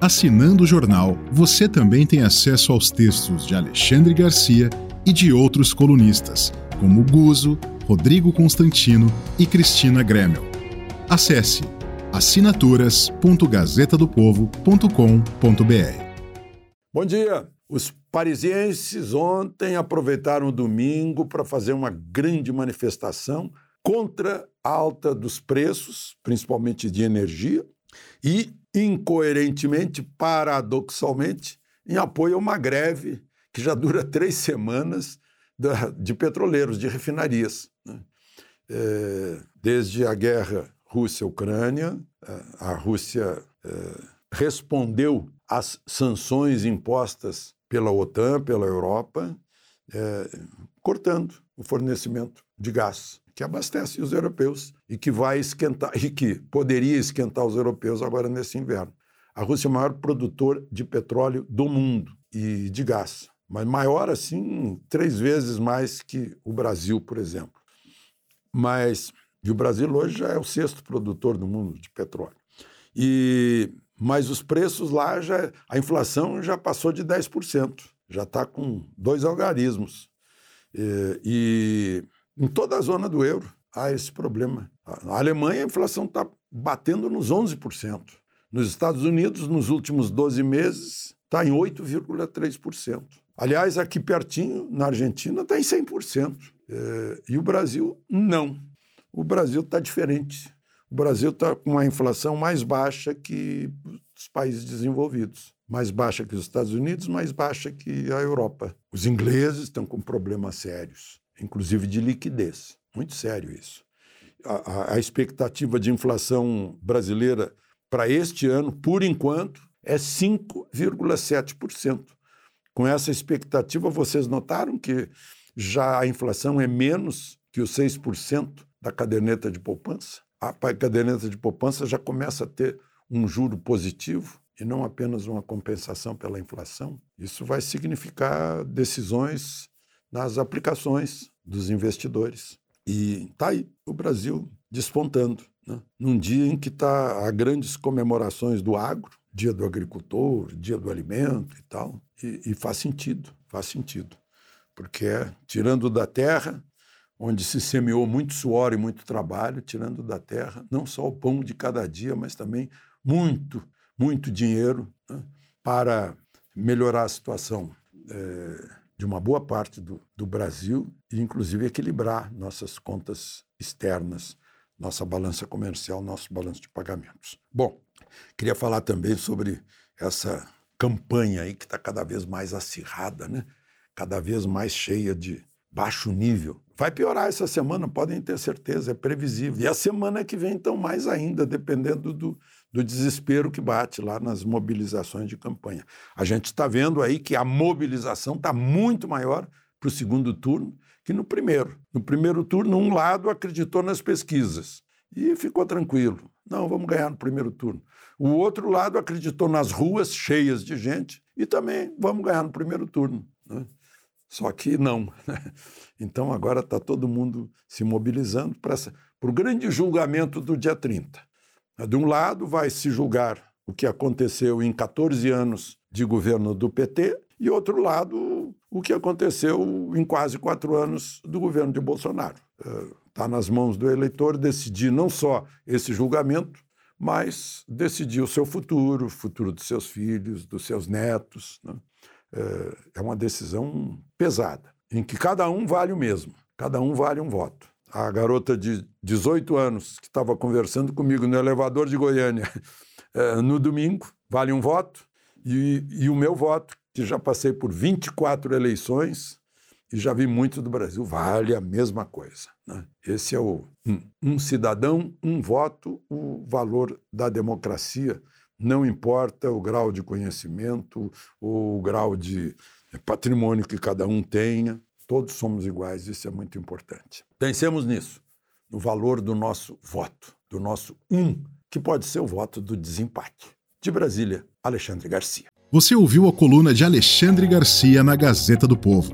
Assinando o jornal, você também tem acesso aos textos de Alexandre Garcia e de outros colunistas, como Guzo, Rodrigo Constantino e Cristina Gremel. Acesse assinaturas.gazetadopovo.com.br. Bom dia! Os parisienses ontem aproveitaram o domingo para fazer uma grande manifestação contra a alta dos preços, principalmente de energia, e incoerentemente, paradoxalmente, em apoio a uma greve que já dura três semanas de petroleiros, de refinarias. Né? É, desde a guerra Rússia-Ucrânia, é, a Rússia é, respondeu às sanções impostas pela OTAN, pela Europa, cortando o fornecimento de gás que abastece os europeus e que vai esquentar, e que poderia esquentar os europeus agora nesse inverno. A Rússia é o maior produtor de petróleo do mundo e de gás, mas maior assim, três vezes mais que o Brasil, por exemplo. Mas e o Brasil hoje já é o sexto produtor do mundo de petróleo. E mas os preços lá já a inflação já passou de 10%, já está com dois algarismos. E, e em toda a zona do euro há esse problema. Na Alemanha, a inflação está batendo nos 11%. Nos Estados Unidos, nos últimos 12 meses, está em 8,3%. Aliás, aqui pertinho, na Argentina, está em 100%. É, e o Brasil, não. O Brasil está diferente. O Brasil está com uma inflação mais baixa que os países desenvolvidos. Mais baixa que os Estados Unidos, mais baixa que a Europa. Os ingleses estão com problemas sérios inclusive de liquidez. Muito sério isso. A, a, a expectativa de inflação brasileira para este ano, por enquanto, é 5,7%. Com essa expectativa, vocês notaram que já a inflação é menos que os 6% da caderneta de poupança? A caderneta de poupança já começa a ter um juro positivo e não apenas uma compensação pela inflação. Isso vai significar decisões nas aplicações dos investidores. E está aí o Brasil despontando, né? num dia em que está há grandes comemorações do agro, dia do agricultor, dia do alimento e tal, e, e faz sentido, faz sentido, porque é tirando da terra, onde se semeou muito suor e muito trabalho, tirando da terra não só o pão de cada dia, mas também muito, muito dinheiro né? para melhorar a situação. É de uma boa parte do, do Brasil e, inclusive, equilibrar nossas contas externas, nossa balança comercial, nosso balanço de pagamentos. Bom, queria falar também sobre essa campanha aí que está cada vez mais acirrada, né? cada vez mais cheia de baixo nível. Vai piorar essa semana, podem ter certeza, é previsível. E a semana que vem, então, mais ainda, dependendo do, do desespero que bate lá nas mobilizações de campanha. A gente está vendo aí que a mobilização está muito maior para o segundo turno que no primeiro. No primeiro turno, um lado acreditou nas pesquisas e ficou tranquilo. Não, vamos ganhar no primeiro turno. O outro lado acreditou nas ruas cheias de gente e também vamos ganhar no primeiro turno. Né? Só que não. Né? Então agora está todo mundo se mobilizando para o grande julgamento do dia 30. De um lado, vai se julgar o que aconteceu em 14 anos de governo do PT, e outro lado, o que aconteceu em quase quatro anos do governo de Bolsonaro. Está nas mãos do eleitor decidir não só esse julgamento, mas decidir o seu futuro, o futuro dos seus filhos, dos seus netos. Né? É uma decisão pesada, em que cada um vale o mesmo, cada um vale um voto a garota de 18 anos que estava conversando comigo no elevador de Goiânia é, no domingo, vale um voto, e, e, o meu voto, que já passei por 24 eleições e já vi muito do Brasil, vale a mesma coisa. Né? Esse é o um, um cidadão, um voto, o valor da democracia. Não importa o grau de conhecimento, o grau de patrimônio que cada um tenha, todos somos iguais, isso é muito importante. Pensemos nisso, no valor do nosso voto, do nosso um, que pode ser o voto do desempate. De Brasília, Alexandre Garcia. Você ouviu a coluna de Alexandre Garcia na Gazeta do Povo.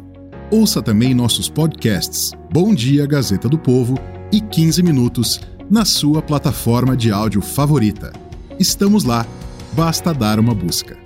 Ouça também nossos podcasts Bom Dia Gazeta do Povo e 15 Minutos na sua plataforma de áudio favorita. Estamos lá, basta dar uma busca.